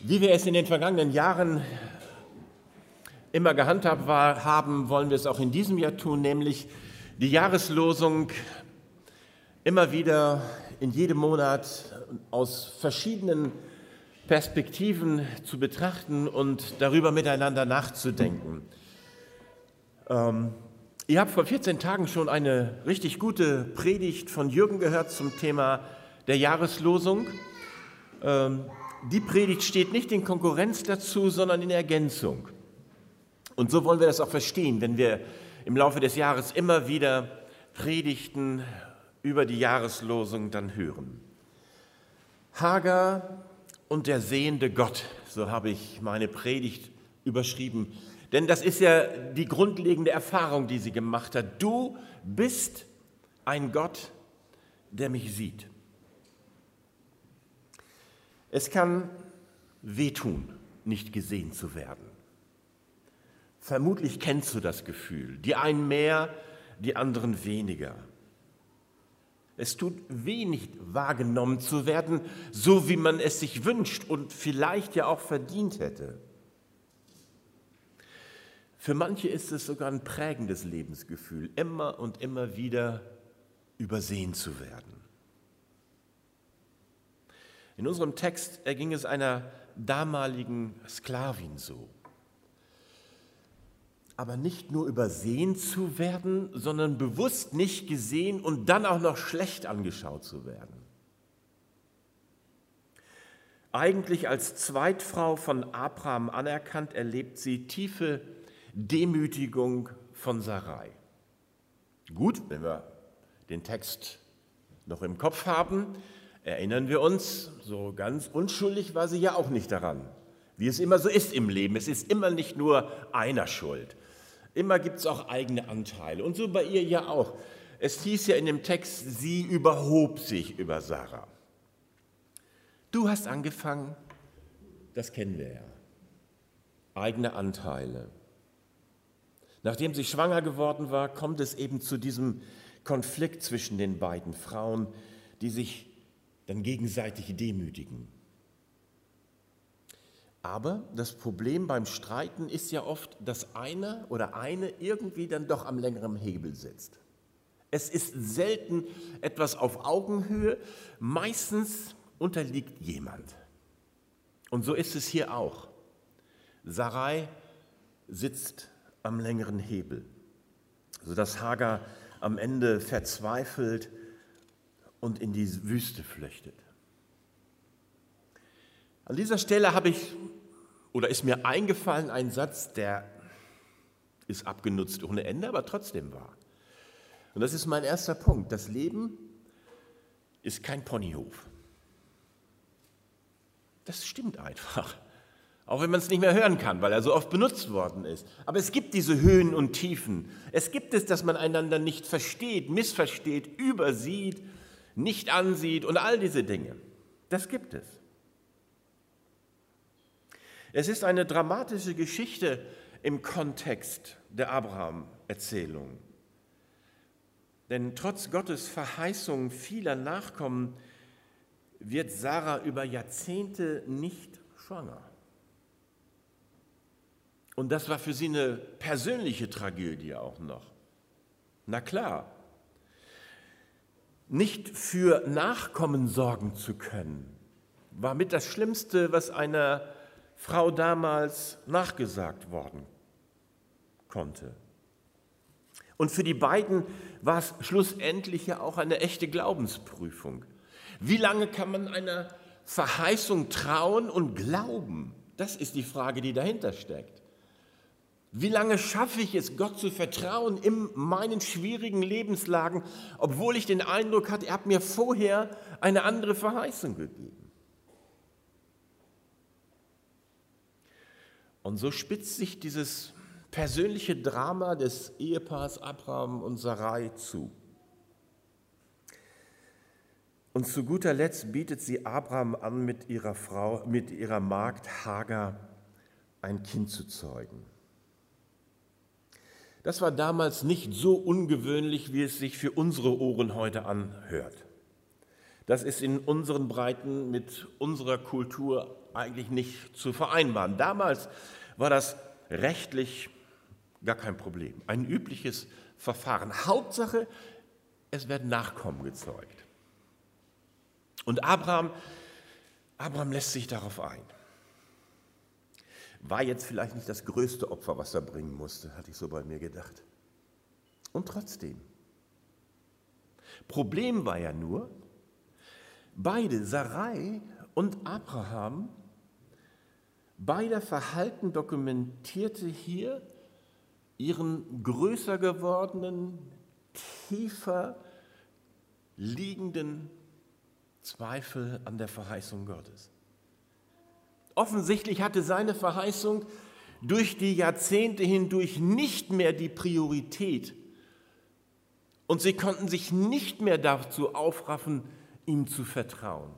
Wie wir es in den vergangenen Jahren immer gehandhabt war, haben, wollen wir es auch in diesem Jahr tun, nämlich die Jahreslosung immer wieder in jedem Monat aus verschiedenen Perspektiven zu betrachten und darüber miteinander nachzudenken. Ähm, ihr habt vor 14 Tagen schon eine richtig gute Predigt von Jürgen gehört zum Thema der Jahreslosung. Ähm, die Predigt steht nicht in Konkurrenz dazu, sondern in Ergänzung. Und so wollen wir das auch verstehen, wenn wir im Laufe des Jahres immer wieder Predigten über die Jahreslosung dann hören. Hagar und der sehende Gott, so habe ich meine Predigt überschrieben. Denn das ist ja die grundlegende Erfahrung, die sie gemacht hat. Du bist ein Gott, der mich sieht. Es kann wehtun, nicht gesehen zu werden. Vermutlich kennst du das Gefühl, die einen mehr, die anderen weniger. Es tut weh, nicht wahrgenommen zu werden, so wie man es sich wünscht und vielleicht ja auch verdient hätte. Für manche ist es sogar ein prägendes Lebensgefühl, immer und immer wieder übersehen zu werden. In unserem Text erging es einer damaligen Sklavin so. Aber nicht nur übersehen zu werden, sondern bewusst nicht gesehen und dann auch noch schlecht angeschaut zu werden. Eigentlich als Zweitfrau von Abraham anerkannt, erlebt sie tiefe Demütigung von Sarai. Gut, wenn wir den Text noch im Kopf haben, Erinnern wir uns, so ganz unschuldig war sie ja auch nicht daran, wie es immer so ist im Leben. Es ist immer nicht nur einer schuld. Immer gibt es auch eigene Anteile. Und so bei ihr ja auch. Es hieß ja in dem Text, sie überhob sich über Sarah. Du hast angefangen, das kennen wir ja. Eigene Anteile. Nachdem sie schwanger geworden war, kommt es eben zu diesem Konflikt zwischen den beiden Frauen, die sich dann gegenseitig demütigen. Aber das Problem beim Streiten ist ja oft, dass einer oder eine irgendwie dann doch am längeren Hebel sitzt. Es ist selten etwas auf Augenhöhe, meistens unterliegt jemand. Und so ist es hier auch. Sarai sitzt am längeren Hebel, sodass Hagar am Ende verzweifelt und in die Wüste flüchtet. An dieser Stelle habe ich oder ist mir eingefallen ein Satz, der ist abgenutzt ohne Ende, aber trotzdem wahr. Und das ist mein erster Punkt. Das Leben ist kein Ponyhof. Das stimmt einfach. Auch wenn man es nicht mehr hören kann, weil er so oft benutzt worden ist. Aber es gibt diese Höhen und Tiefen. Es gibt es, dass man einander nicht versteht, missversteht, übersieht nicht ansieht und all diese Dinge. Das gibt es. Es ist eine dramatische Geschichte im Kontext der Abraham-Erzählung. Denn trotz Gottes Verheißung vieler Nachkommen wird Sarah über Jahrzehnte nicht schwanger. Und das war für sie eine persönliche Tragödie auch noch. Na klar, nicht für Nachkommen sorgen zu können, war mit das Schlimmste, was einer Frau damals nachgesagt worden konnte. Und für die beiden war es schlussendlich ja auch eine echte Glaubensprüfung. Wie lange kann man einer Verheißung trauen und glauben? Das ist die Frage, die dahinter steckt. Wie lange schaffe ich es, Gott zu vertrauen in meinen schwierigen Lebenslagen, obwohl ich den Eindruck hatte, er hat mir vorher eine andere Verheißung gegeben? Und so spitzt sich dieses persönliche Drama des Ehepaars Abraham und Sarai zu. Und zu guter Letzt bietet sie Abraham an, mit ihrer Frau, mit ihrer Magd Hagar ein Kind zu zeugen. Das war damals nicht so ungewöhnlich, wie es sich für unsere Ohren heute anhört. Das ist in unseren Breiten mit unserer Kultur eigentlich nicht zu vereinbaren. Damals war das rechtlich gar kein Problem. Ein übliches Verfahren. Hauptsache, es werden Nachkommen gezeugt. Und Abraham, Abraham lässt sich darauf ein. War jetzt vielleicht nicht das größte Opfer, was er bringen musste, hatte ich so bei mir gedacht. Und trotzdem. Problem war ja nur, beide, Sarai und Abraham, beider Verhalten dokumentierte hier ihren größer gewordenen, tiefer liegenden Zweifel an der Verheißung Gottes. Offensichtlich hatte seine Verheißung durch die Jahrzehnte hindurch nicht mehr die Priorität und sie konnten sich nicht mehr dazu aufraffen, ihm zu vertrauen.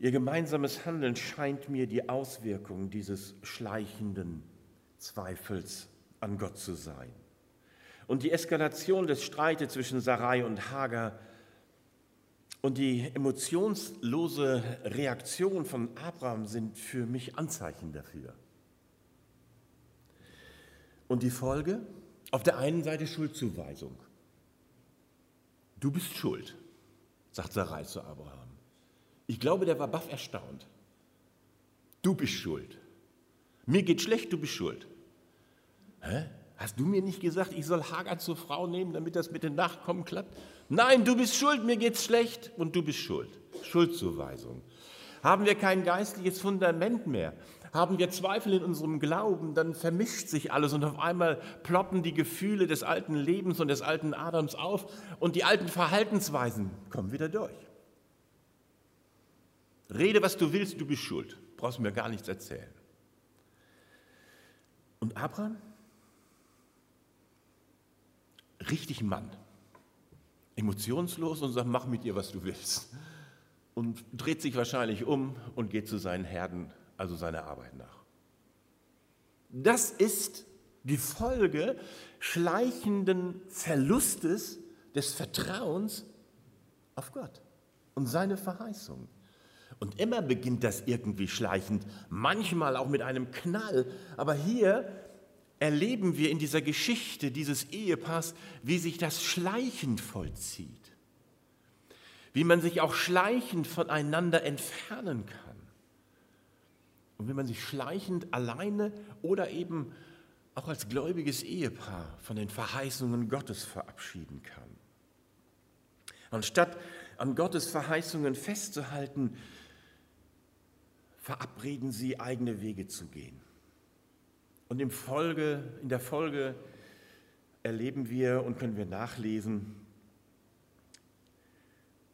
Ihr gemeinsames Handeln scheint mir die Auswirkung dieses schleichenden Zweifels an Gott zu sein. Und die Eskalation des Streites zwischen Sarai und Hagar und die emotionslose Reaktion von Abraham sind für mich Anzeichen dafür. Und die Folge? Auf der einen Seite Schuldzuweisung. Du bist schuld, sagt Sarai zu Abraham. Ich glaube, der war baff erstaunt. Du bist schuld. Mir geht schlecht, du bist schuld. Hä? Hast du mir nicht gesagt, ich soll Hagar zur Frau nehmen, damit das mit den Nachkommen klappt? Nein, du bist schuld, mir geht's schlecht und du bist schuld. Schuldzuweisung. Haben wir kein geistliches Fundament mehr? Haben wir Zweifel in unserem Glauben, dann vermischt sich alles und auf einmal ploppen die Gefühle des alten Lebens und des alten Adams auf und die alten Verhaltensweisen kommen wieder durch. Rede, was du willst, du bist schuld. Brauchst mir gar nichts erzählen. Und Abraham? Richtig Mann. Emotionslos und sagt, mach mit ihr, was du willst. Und dreht sich wahrscheinlich um und geht zu seinen Herden, also seiner Arbeit nach. Das ist die Folge schleichenden Verlustes des Vertrauens auf Gott und seine Verheißung. Und immer beginnt das irgendwie schleichend, manchmal auch mit einem Knall. Aber hier erleben wir in dieser Geschichte dieses Ehepaars, wie sich das schleichend vollzieht. Wie man sich auch schleichend voneinander entfernen kann. Und wie man sich schleichend alleine oder eben auch als gläubiges Ehepaar von den Verheißungen Gottes verabschieden kann. Anstatt an Gottes Verheißungen festzuhalten, verabreden sie, eigene Wege zu gehen. Und in, Folge, in der Folge erleben wir und können wir nachlesen,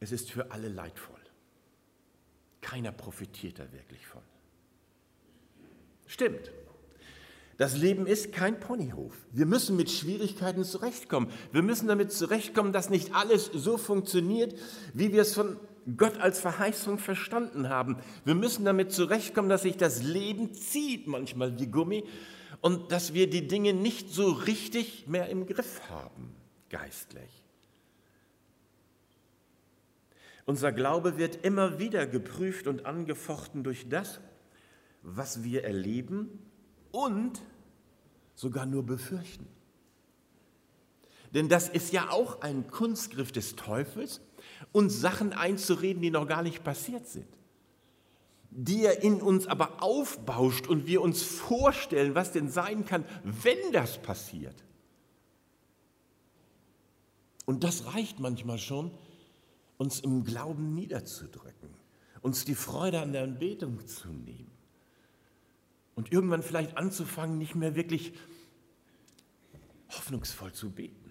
es ist für alle leidvoll. Keiner profitiert da wirklich von. Stimmt. Das Leben ist kein Ponyhof. Wir müssen mit Schwierigkeiten zurechtkommen. Wir müssen damit zurechtkommen, dass nicht alles so funktioniert, wie wir es von Gott als Verheißung verstanden haben. Wir müssen damit zurechtkommen, dass sich das Leben zieht, manchmal wie Gummi, und dass wir die Dinge nicht so richtig mehr im Griff haben, geistlich. Unser Glaube wird immer wieder geprüft und angefochten durch das, was wir erleben und sogar nur befürchten. Denn das ist ja auch ein Kunstgriff des Teufels, uns Sachen einzureden, die noch gar nicht passiert sind. Die er in uns aber aufbauscht und wir uns vorstellen, was denn sein kann, wenn das passiert. Und das reicht manchmal schon, uns im Glauben niederzudrücken, uns die Freude an der Anbetung zu nehmen und irgendwann vielleicht anzufangen, nicht mehr wirklich hoffnungsvoll zu beten.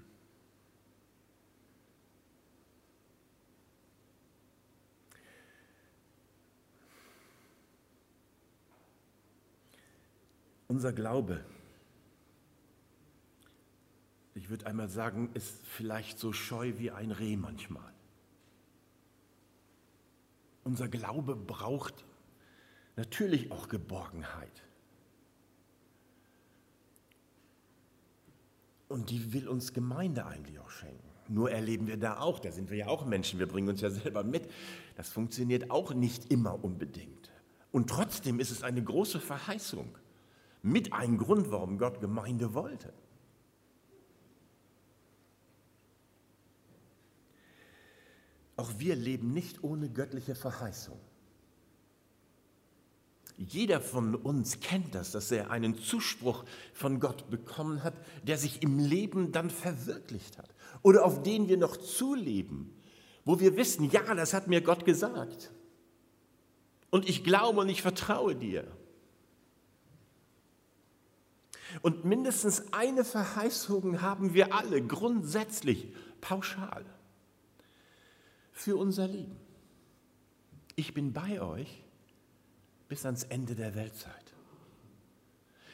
Unser Glaube, ich würde einmal sagen, ist vielleicht so scheu wie ein Reh manchmal. Unser Glaube braucht natürlich auch Geborgenheit. Und die will uns Gemeinde eigentlich auch schenken. nur erleben wir da auch, da sind wir ja auch Menschen, wir bringen uns ja selber mit. Das funktioniert auch nicht immer unbedingt. Und trotzdem ist es eine große Verheißung, mit einem Grund, warum Gott Gemeinde wollte. Auch wir leben nicht ohne göttliche Verheißung. Jeder von uns kennt das, dass er einen Zuspruch von Gott bekommen hat, der sich im Leben dann verwirklicht hat oder auf den wir noch zuleben, wo wir wissen, ja, das hat mir Gott gesagt. Und ich glaube und ich vertraue dir. Und mindestens eine Verheißung haben wir alle grundsätzlich pauschal für unser Leben. Ich bin bei euch bis ans Ende der Weltzeit.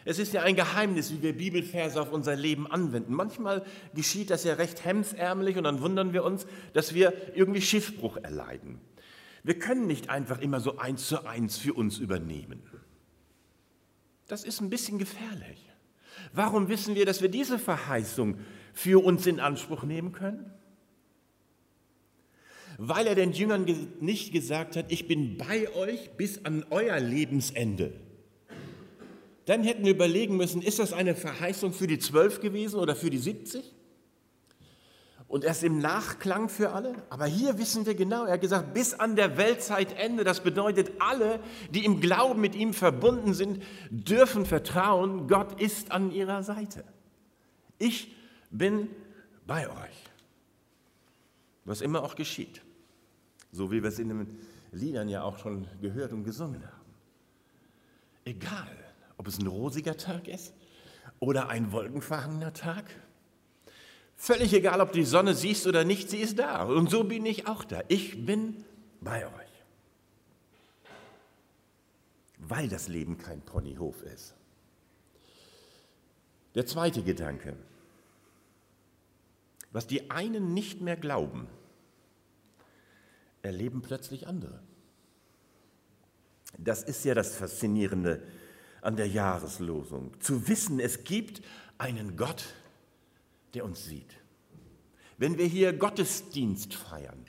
Es ist ja ein Geheimnis, wie wir Bibelverse auf unser Leben anwenden. Manchmal geschieht das ja recht hemsärmelig und dann wundern wir uns, dass wir irgendwie Schiffbruch erleiden. Wir können nicht einfach immer so eins zu eins für uns übernehmen. Das ist ein bisschen gefährlich. Warum wissen wir, dass wir diese Verheißung für uns in Anspruch nehmen können? weil er den Jüngern nicht gesagt hat, ich bin bei euch bis an euer Lebensende. Dann hätten wir überlegen müssen, ist das eine Verheißung für die zwölf gewesen oder für die 70? Und erst im Nachklang für alle. Aber hier wissen wir genau, er hat gesagt, bis an der Weltzeitende. Das bedeutet, alle, die im Glauben mit ihm verbunden sind, dürfen vertrauen, Gott ist an ihrer Seite. Ich bin bei euch. Was immer auch geschieht. So wie wir es in den Liedern ja auch schon gehört und gesungen haben. Egal, ob es ein rosiger Tag ist oder ein wolkenverhangener Tag. Völlig egal, ob du die Sonne siehst oder nicht, sie ist da. Und so bin ich auch da. Ich bin bei euch. Weil das Leben kein Ponyhof ist. Der zweite Gedanke. Was die einen nicht mehr glauben, erleben plötzlich andere. Das ist ja das Faszinierende an der Jahreslosung. Zu wissen, es gibt einen Gott, der uns sieht. Wenn wir hier Gottesdienst feiern,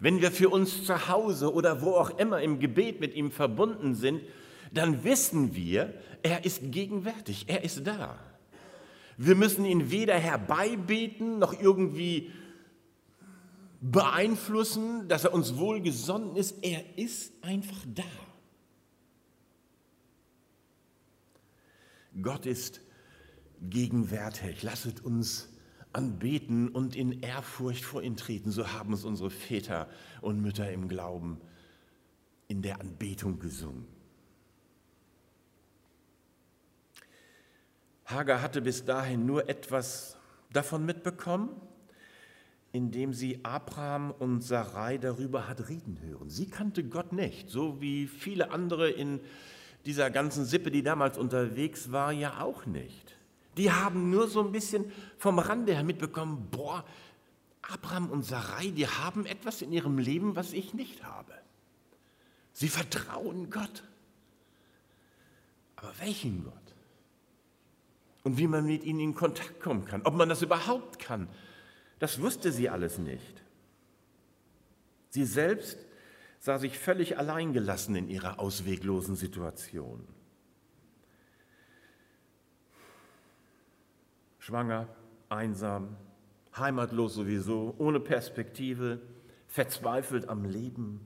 wenn wir für uns zu Hause oder wo auch immer im Gebet mit ihm verbunden sind, dann wissen wir, er ist gegenwärtig, er ist da. Wir müssen ihn weder herbeibeten noch irgendwie beeinflussen, dass er uns wohlgesonnen ist. Er ist einfach da. Gott ist gegenwärtig. Lasset uns anbeten und in Ehrfurcht vor ihn treten. So haben es unsere Väter und Mütter im Glauben in der Anbetung gesungen. Hagar hatte bis dahin nur etwas davon mitbekommen, indem sie Abraham und Sarai darüber hat reden hören. Sie kannte Gott nicht, so wie viele andere in dieser ganzen Sippe, die damals unterwegs war, ja auch nicht. Die haben nur so ein bisschen vom Rande her mitbekommen, boah, Abraham und Sarai, die haben etwas in ihrem Leben, was ich nicht habe. Sie vertrauen Gott. Aber welchen Gott? Und wie man mit ihnen in Kontakt kommen kann, ob man das überhaupt kann das wusste sie alles nicht. Sie selbst sah sich völlig alleingelassen in ihrer ausweglosen Situation. Schwanger, einsam, heimatlos sowieso, ohne Perspektive, verzweifelt am Leben,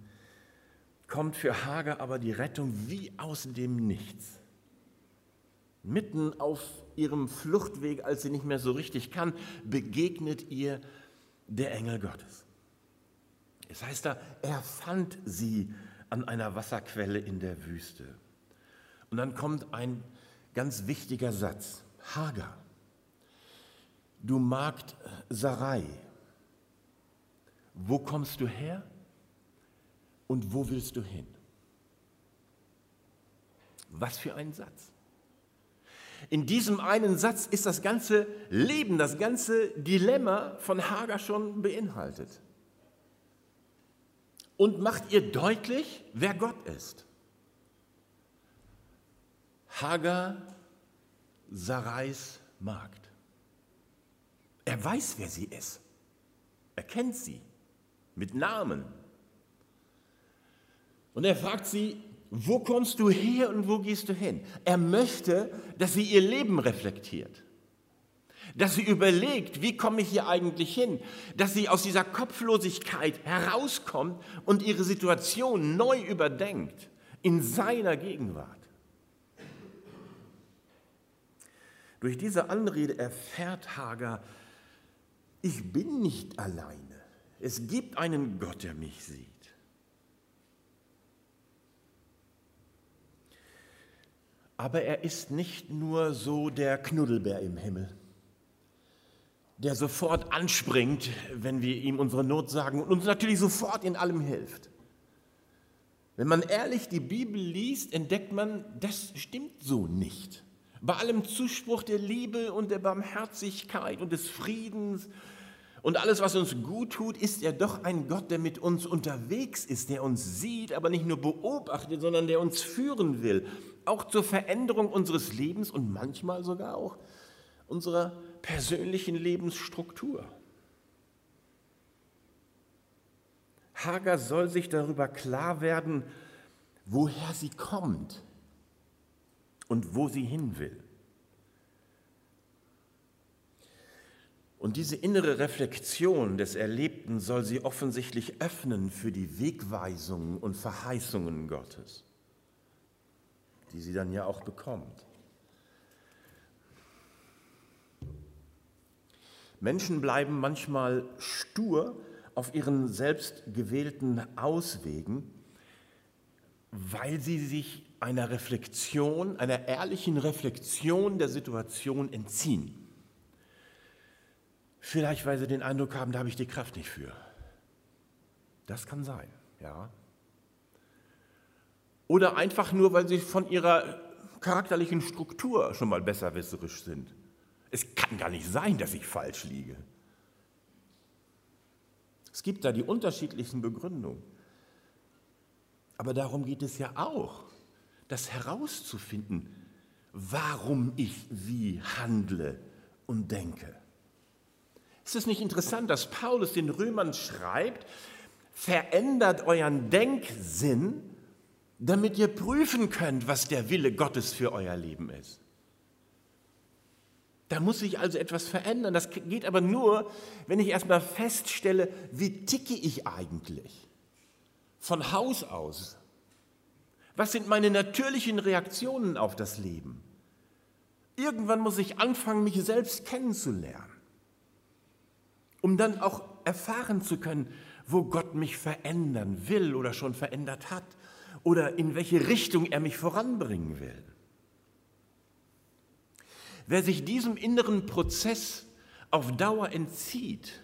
kommt für Hager aber die Rettung wie aus dem Nichts. Mitten auf ihrem Fluchtweg, als sie nicht mehr so richtig kann, begegnet ihr der Engel Gottes. Es heißt da, er fand sie an einer Wasserquelle in der Wüste. Und dann kommt ein ganz wichtiger Satz. Hagar, du Magd Sarai, wo kommst du her und wo willst du hin? Was für ein Satz. In diesem einen Satz ist das ganze Leben, das ganze Dilemma von Hagar schon beinhaltet. Und macht ihr deutlich, wer Gott ist. Hagar, Sarais Magd. Er weiß, wer sie ist. Er kennt sie mit Namen. Und er fragt sie, wo kommst du her und wo gehst du hin? Er möchte, dass sie ihr Leben reflektiert. Dass sie überlegt, wie komme ich hier eigentlich hin? Dass sie aus dieser Kopflosigkeit herauskommt und ihre Situation neu überdenkt in seiner Gegenwart. Durch diese Anrede erfährt Hagar, ich bin nicht alleine. Es gibt einen Gott, der mich sieht. Aber er ist nicht nur so der Knuddelbär im Himmel, der sofort anspringt, wenn wir ihm unsere Not sagen und uns natürlich sofort in allem hilft. Wenn man ehrlich die Bibel liest, entdeckt man, das stimmt so nicht. Bei allem Zuspruch der Liebe und der Barmherzigkeit und des Friedens und alles, was uns gut tut, ist er doch ein Gott, der mit uns unterwegs ist, der uns sieht, aber nicht nur beobachtet, sondern der uns führen will, auch zur Veränderung unseres Lebens und manchmal sogar auch unserer persönlichen Lebensstruktur. Hagar soll sich darüber klar werden, woher sie kommt und wo sie hin will. Und diese innere Reflexion des Erlebten soll sie offensichtlich öffnen für die Wegweisungen und Verheißungen Gottes, die sie dann ja auch bekommt. Menschen bleiben manchmal stur auf ihren selbst gewählten Auswegen, weil sie sich einer Reflexion, einer ehrlichen Reflexion der Situation entziehen. Vielleicht, weil sie den Eindruck haben, da habe ich die Kraft nicht für. Das kann sein, ja. Oder einfach nur, weil sie von ihrer charakterlichen Struktur schon mal besserwisserisch sind. Es kann gar nicht sein, dass ich falsch liege. Es gibt da die unterschiedlichsten Begründungen. Aber darum geht es ja auch, das herauszufinden, warum ich wie handle und denke. Ist es nicht interessant, dass Paulus den Römern schreibt, verändert euren Denksinn, damit ihr prüfen könnt, was der Wille Gottes für euer Leben ist. Da muss sich also etwas verändern. Das geht aber nur, wenn ich erstmal feststelle, wie ticke ich eigentlich von Haus aus. Was sind meine natürlichen Reaktionen auf das Leben? Irgendwann muss ich anfangen, mich selbst kennenzulernen um dann auch erfahren zu können, wo Gott mich verändern will oder schon verändert hat oder in welche Richtung er mich voranbringen will. Wer sich diesem inneren Prozess auf Dauer entzieht,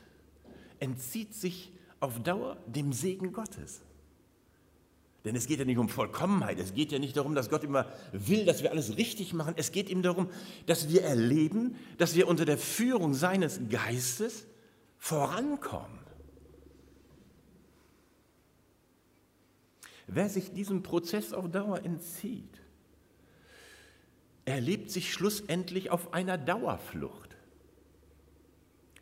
entzieht sich auf Dauer dem Segen Gottes. Denn es geht ja nicht um Vollkommenheit, es geht ja nicht darum, dass Gott immer will, dass wir alles richtig machen. Es geht ihm darum, dass wir erleben, dass wir unter der Führung seines Geistes vorankommen. Wer sich diesem Prozess auf Dauer entzieht, erlebt sich schlussendlich auf einer Dauerflucht.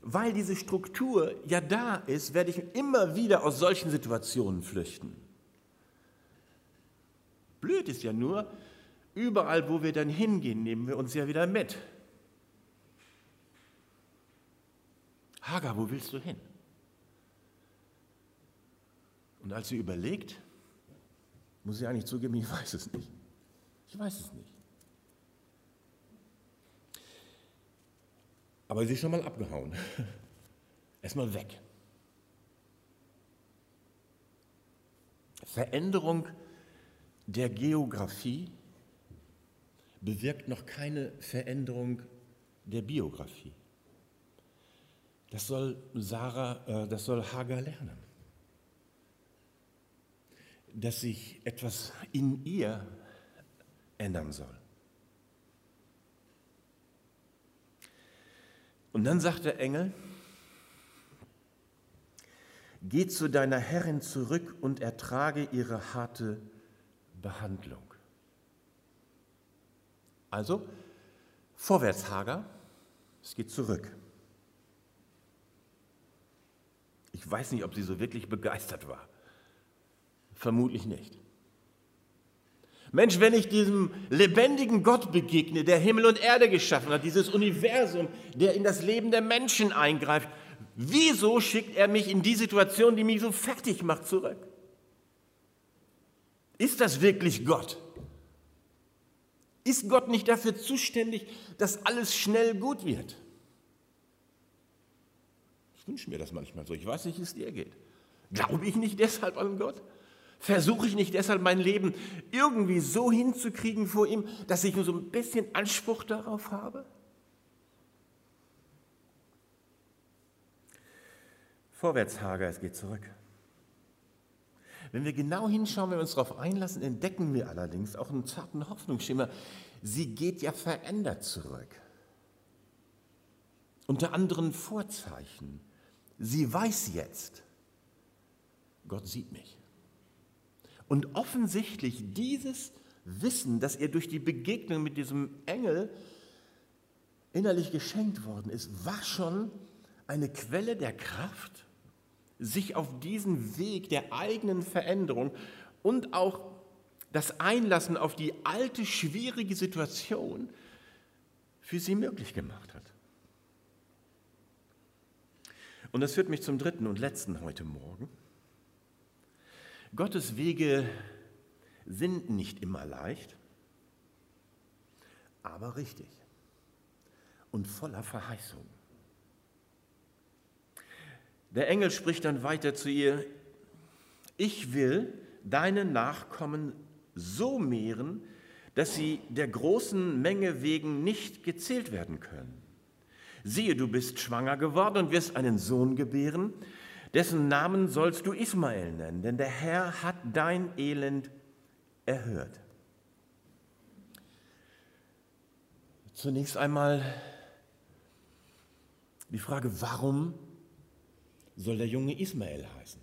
Weil diese Struktur ja da ist, werde ich immer wieder aus solchen Situationen flüchten. Blöd ist ja nur, überall, wo wir dann hingehen, nehmen wir uns ja wieder mit. Hagar, wo willst du hin? Und als sie überlegt, muss sie eigentlich zugeben, ich weiß es nicht. Ich weiß es nicht. Aber sie ist schon mal abgehauen. Erstmal weg. Veränderung der Geografie bewirkt noch keine Veränderung der Biografie. Das soll Sarah, äh, das soll Hagar lernen. Dass sich etwas in ihr ändern soll. Und dann sagt der Engel, geh zu deiner Herrin zurück und ertrage ihre harte Behandlung. Also, vorwärts Hagar, es geht zurück. Ich weiß nicht, ob sie so wirklich begeistert war. Vermutlich nicht. Mensch, wenn ich diesem lebendigen Gott begegne, der Himmel und Erde geschaffen hat, dieses Universum, der in das Leben der Menschen eingreift, wieso schickt er mich in die Situation, die mich so fertig macht, zurück? Ist das wirklich Gott? Ist Gott nicht dafür zuständig, dass alles schnell gut wird? Ich wünsche mir das manchmal so. Ich weiß nicht, wie es dir geht. Glaube ich nicht deshalb an Gott? Versuche ich nicht deshalb mein Leben irgendwie so hinzukriegen vor ihm, dass ich nur so ein bisschen Anspruch darauf habe? Vorwärts, Hager, es geht zurück. Wenn wir genau hinschauen, wenn wir uns darauf einlassen, entdecken wir allerdings auch einen zarten Hoffnungsschimmer. Sie geht ja verändert zurück. Unter anderen Vorzeichen. Sie weiß jetzt, Gott sieht mich. Und offensichtlich dieses Wissen, das ihr durch die Begegnung mit diesem Engel innerlich geschenkt worden ist, war schon eine Quelle der Kraft, sich auf diesen Weg der eigenen Veränderung und auch das Einlassen auf die alte, schwierige Situation für sie möglich gemacht hat. Und das führt mich zum dritten und letzten heute Morgen. Gottes Wege sind nicht immer leicht, aber richtig und voller Verheißung. Der Engel spricht dann weiter zu ihr, ich will deine Nachkommen so mehren, dass sie der großen Menge wegen nicht gezählt werden können. Siehe, du bist schwanger geworden und wirst einen Sohn gebären, dessen Namen sollst du Ismael nennen, denn der Herr hat dein Elend erhört. Zunächst einmal die Frage, warum soll der Junge Ismael heißen?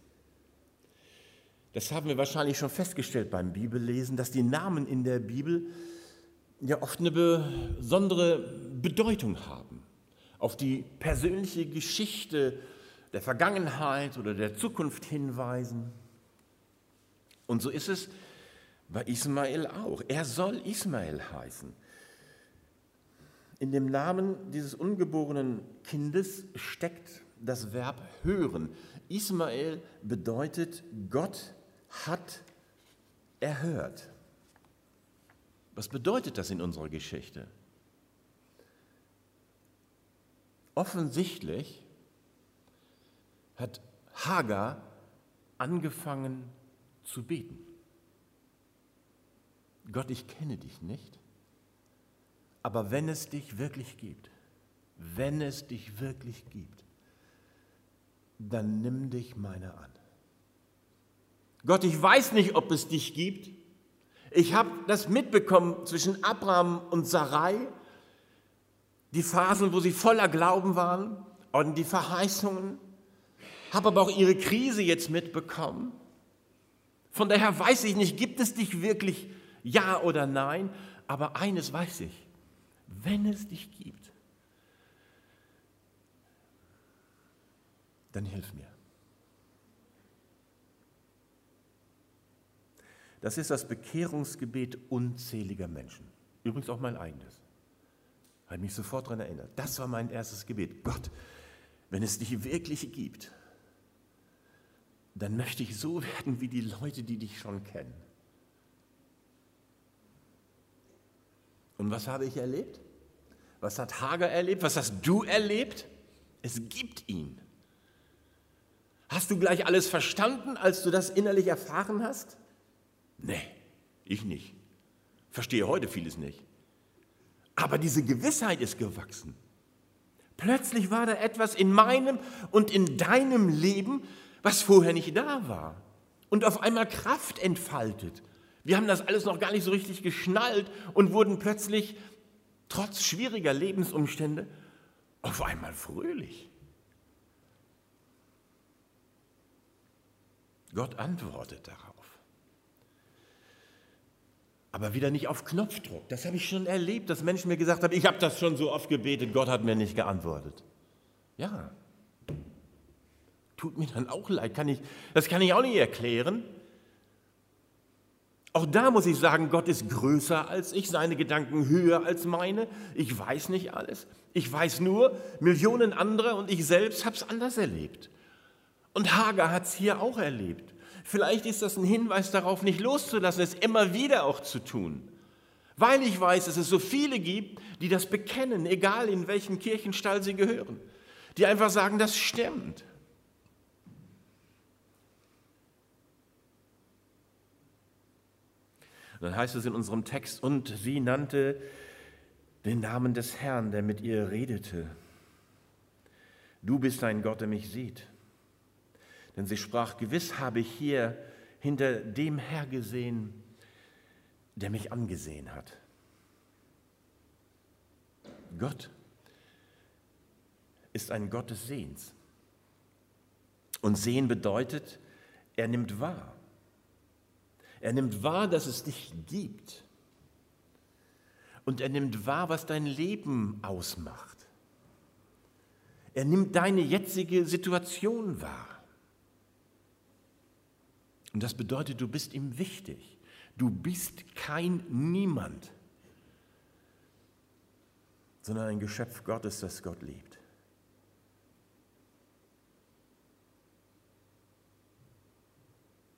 Das haben wir wahrscheinlich schon festgestellt beim Bibellesen, dass die Namen in der Bibel ja oft eine besondere Bedeutung haben, auf die persönliche Geschichte der Vergangenheit oder der Zukunft hinweisen. Und so ist es bei Ismael auch. Er soll Ismael heißen. In dem Namen dieses ungeborenen Kindes steckt das Verb hören. Ismael bedeutet Gott hat erhört. Was bedeutet das in unserer Geschichte? Offensichtlich hat Hagar angefangen zu beten. Gott, ich kenne dich nicht, aber wenn es dich wirklich gibt, wenn es dich wirklich gibt, dann nimm dich meiner an. Gott, ich weiß nicht, ob es dich gibt. Ich habe das mitbekommen zwischen Abraham und Sarai, die Phasen, wo sie voller Glauben waren und die Verheißungen, habe aber auch ihre Krise jetzt mitbekommen. Von daher weiß ich nicht, gibt es dich wirklich ja oder nein, aber eines weiß ich, wenn es dich gibt, dann hilf mir. Das ist das Bekehrungsgebet unzähliger Menschen. Übrigens auch mein eigenes. Hat mich sofort daran erinnert. Das war mein erstes Gebet. Gott, wenn es dich wirklich gibt, dann möchte ich so werden wie die Leute, die dich schon kennen. Und was habe ich erlebt? Was hat Hager erlebt? Was hast du erlebt? Es gibt ihn. Hast du gleich alles verstanden, als du das innerlich erfahren hast? Nee, ich nicht. Verstehe heute vieles nicht. Aber diese Gewissheit ist gewachsen. Plötzlich war da etwas in meinem und in deinem Leben, was vorher nicht da war. Und auf einmal Kraft entfaltet. Wir haben das alles noch gar nicht so richtig geschnallt und wurden plötzlich, trotz schwieriger Lebensumstände, auf einmal fröhlich. Gott antwortet darauf aber wieder nicht auf Knopfdruck. Das habe ich schon erlebt, dass Menschen mir gesagt haben, ich habe das schon so oft gebetet, Gott hat mir nicht geantwortet. Ja, tut mir dann auch leid. Kann ich, das kann ich auch nicht erklären. Auch da muss ich sagen, Gott ist größer als ich, seine Gedanken höher als meine. Ich weiß nicht alles. Ich weiß nur, Millionen andere und ich selbst habe es anders erlebt. Und Hagar hat es hier auch erlebt. Vielleicht ist das ein Hinweis darauf, nicht loszulassen, es immer wieder auch zu tun. Weil ich weiß, dass es so viele gibt, die das bekennen, egal in welchen Kirchenstall sie gehören. Die einfach sagen, das stimmt. dann heißt es in unserem Text, und sie nannte den Namen des Herrn, der mit ihr redete. Du bist ein Gott, der mich sieht. Denn sie sprach, gewiss habe ich hier hinter dem Herr gesehen, der mich angesehen hat. Gott ist ein Gott des Sehens. Und sehen bedeutet, er nimmt wahr. Er nimmt wahr, dass es dich gibt. Und er nimmt wahr, was dein Leben ausmacht. Er nimmt deine jetzige Situation wahr. Und das bedeutet, du bist ihm wichtig. Du bist kein Niemand, sondern ein Geschöpf Gottes, das Gott liebt.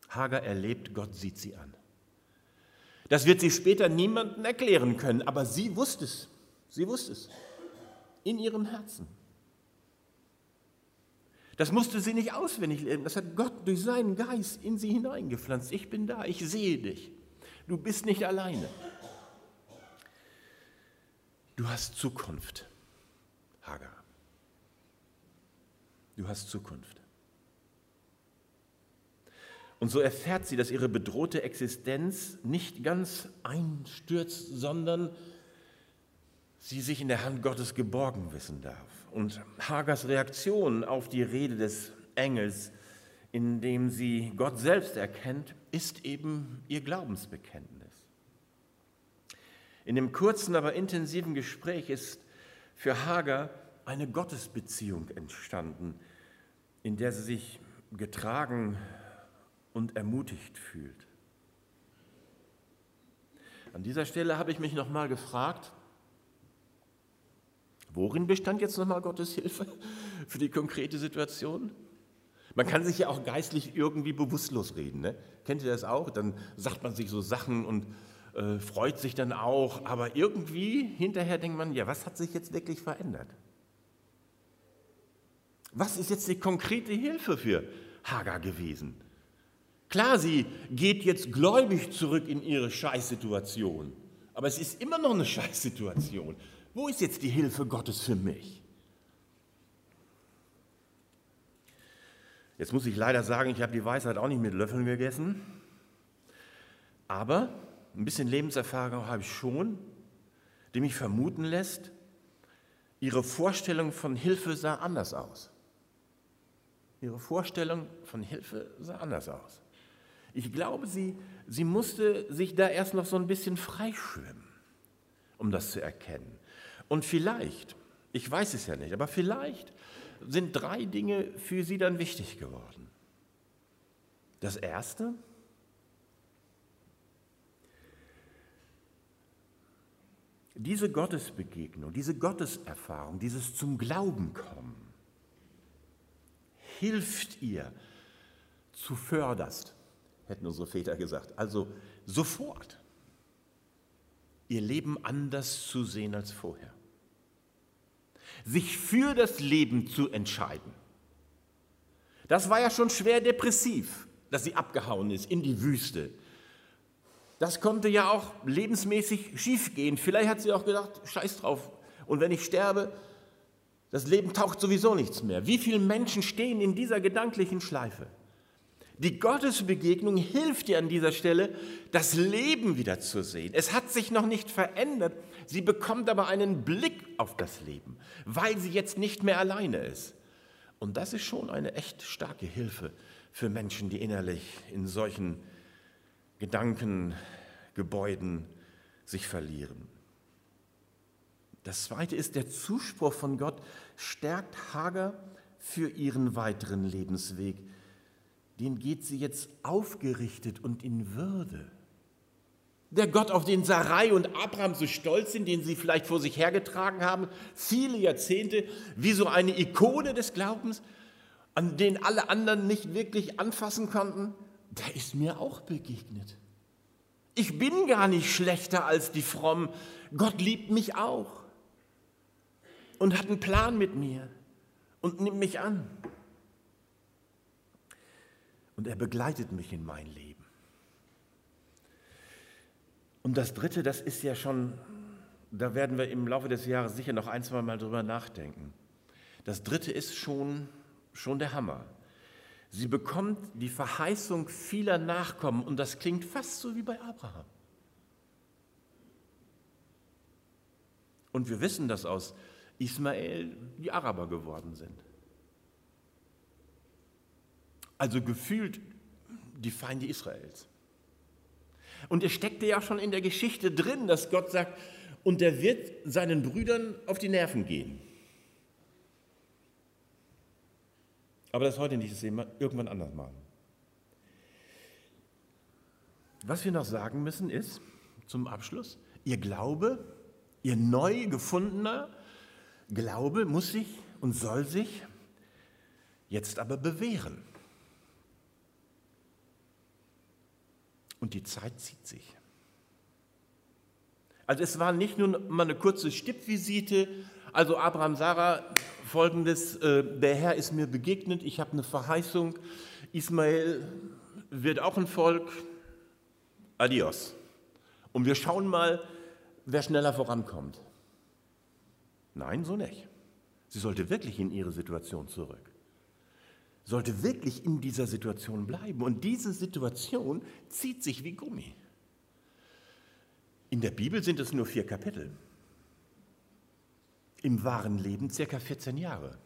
Hagar erlebt, Gott sieht sie an. Das wird sie später niemandem erklären können, aber sie wusste es. Sie wusste es. In ihrem Herzen. Das musste sie nicht auswendig lernen. Das hat Gott durch seinen Geist in sie hineingepflanzt. Ich bin da, ich sehe dich. Du bist nicht alleine. Du hast Zukunft, Hagar. Du hast Zukunft. Und so erfährt sie, dass ihre bedrohte Existenz nicht ganz einstürzt, sondern sie sich in der Hand Gottes geborgen wissen darf. Und Hagers Reaktion auf die Rede des Engels, indem sie Gott selbst erkennt, ist eben ihr Glaubensbekenntnis. In dem kurzen, aber intensiven Gespräch ist für Hagar eine Gottesbeziehung entstanden, in der sie sich getragen und ermutigt fühlt. An dieser Stelle habe ich mich nochmal gefragt, worin bestand jetzt nochmal Gottes Hilfe für die konkrete Situation? Man kann sich ja auch geistlich irgendwie bewusstlos reden. Ne? Kennt ihr das auch? Dann sagt man sich so Sachen und äh, freut sich dann auch, aber irgendwie hinterher denkt man, ja, was hat sich jetzt wirklich verändert? Was ist jetzt die konkrete Hilfe für Hagar gewesen? Klar, sie geht jetzt gläubig zurück in ihre Scheißsituation, aber es ist immer noch eine Scheißsituation. Wo ist jetzt die Hilfe Gottes für mich? Jetzt muss ich leider sagen, ich habe die Weisheit auch nicht mit Löffeln gegessen, aber ein bisschen Lebenserfahrung habe ich schon, die mich vermuten lässt, ihre Vorstellung von Hilfe sah anders aus. Ihre Vorstellung von Hilfe sah anders aus. Ich glaube, sie, sie musste sich da erst noch so ein bisschen freischwimmen, um das zu erkennen. Und vielleicht, ich weiß es ja nicht, aber vielleicht sind drei Dinge für sie dann wichtig geworden. Das erste, diese Gottesbegegnung, diese Gotteserfahrung, dieses zum Glauben kommen, hilft ihr zuvörderst hätten unsere Väter gesagt. Also sofort ihr Leben anders zu sehen als vorher. Sich für das Leben zu entscheiden. Das war ja schon schwer depressiv, dass sie abgehauen ist in die Wüste. Das konnte ja auch lebensmäßig schiefgehen. Vielleicht hat sie auch gedacht, scheiß drauf. Und wenn ich sterbe, das Leben taucht sowieso nichts mehr. Wie viele Menschen stehen in dieser gedanklichen Schleife? Die Gottesbegegnung hilft dir an dieser Stelle, das Leben wieder zu sehen. Es hat sich noch nicht verändert. Sie bekommt aber einen Blick auf das Leben, weil sie jetzt nicht mehr alleine ist. Und das ist schon eine echt starke Hilfe für Menschen, die innerlich in solchen Gedankengebäuden sich verlieren. Das zweite ist, der Zuspruch von Gott stärkt Hager für ihren weiteren Lebensweg. Den geht sie jetzt aufgerichtet und in Würde. Der Gott, auf den Sarai und Abraham so stolz sind, den sie vielleicht vor sich hergetragen haben, viele Jahrzehnte, wie so eine Ikone des Glaubens, an den alle anderen nicht wirklich anfassen konnten, der ist mir auch begegnet. Ich bin gar nicht schlechter als die Frommen. Gott liebt mich auch und hat einen Plan mit mir und nimmt mich an. Und er begleitet mich in mein Leben. Und das Dritte, das ist ja schon, da werden wir im Laufe des Jahres sicher noch ein, zwei Mal drüber nachdenken. Das Dritte ist schon, schon der Hammer. Sie bekommt die Verheißung vieler Nachkommen und das klingt fast so wie bei Abraham. Und wir wissen, dass aus Ismael die Araber geworden sind. Also gefühlt die Feinde Israels. Und es steckte ja schon in der Geschichte drin, dass Gott sagt, und er wird seinen Brüdern auf die Nerven gehen. Aber das heute nicht, das sehen wir irgendwann anders mal. Was wir noch sagen müssen ist, zum Abschluss, ihr Glaube, ihr neu gefundener Glaube muss sich und soll sich jetzt aber bewähren. Und die Zeit zieht sich. Also es war nicht nur mal eine kurze Stippvisite, also Abraham, Sarah, folgendes, äh, der Herr ist mir begegnet, ich habe eine Verheißung, Ismael wird auch ein Volk, adios. Und wir schauen mal, wer schneller vorankommt. Nein, so nicht. Sie sollte wirklich in ihre Situation zurück sollte wirklich in dieser Situation bleiben. Und diese Situation zieht sich wie Gummi. In der Bibel sind es nur vier Kapitel. Im wahren Leben circa 14 Jahre.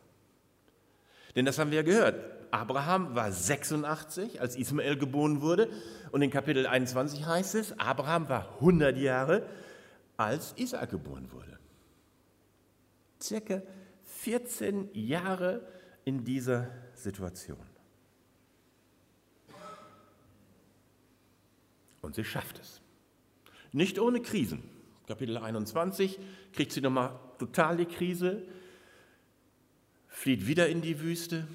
Denn das haben wir ja gehört. Abraham war 86, als Ismael geboren wurde. Und in Kapitel 21 heißt es, Abraham war 100 Jahre, als Isaac geboren wurde. Circa 14 Jahre in dieser Situation. Und sie schafft es. Nicht ohne Krisen. Kapitel 21 kriegt sie nochmal total die Krise, flieht wieder in die Wüste,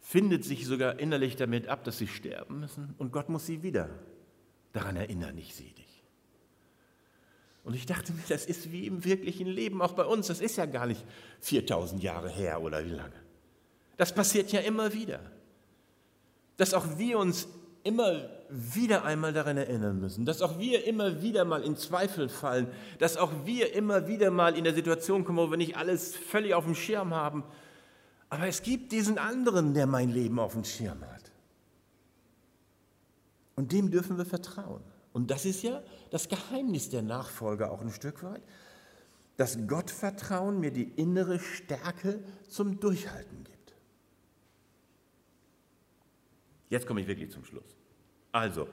findet sich sogar innerlich damit ab, dass sie sterben müssen und Gott muss sie wieder daran erinnern, ich sehe dich. Und ich dachte mir, das ist wie im wirklichen Leben, auch bei uns. Das ist ja gar nicht 4000 Jahre her oder wie lange. Das passiert ja immer wieder. Dass auch wir uns immer wieder einmal daran erinnern müssen, dass auch wir immer wieder mal in Zweifel fallen, dass auch wir immer wieder mal in der Situation kommen, wo wir nicht alles völlig auf dem Schirm haben. Aber es gibt diesen anderen, der mein Leben auf dem Schirm hat. Und dem dürfen wir vertrauen. Und das ist ja das Geheimnis der Nachfolge auch ein Stück weit, dass Gottvertrauen mir die innere Stärke zum Durchhalten gibt. Jetzt komme ich wirklich zum Schluss. Also,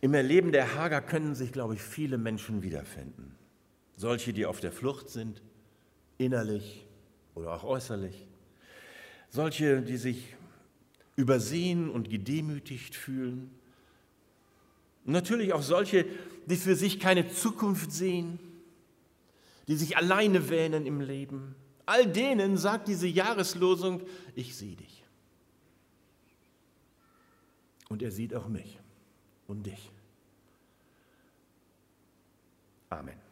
im Erleben der Hager können sich, glaube ich, viele Menschen wiederfinden. Solche, die auf der Flucht sind, innerlich oder auch äußerlich. Solche, die sich übersehen und gedemütigt fühlen natürlich auch solche, die für sich keine Zukunft sehen, die sich alleine wähnen im Leben. All denen sagt diese Jahreslosung, ich sehe dich. Und er sieht auch mich und dich. Amen.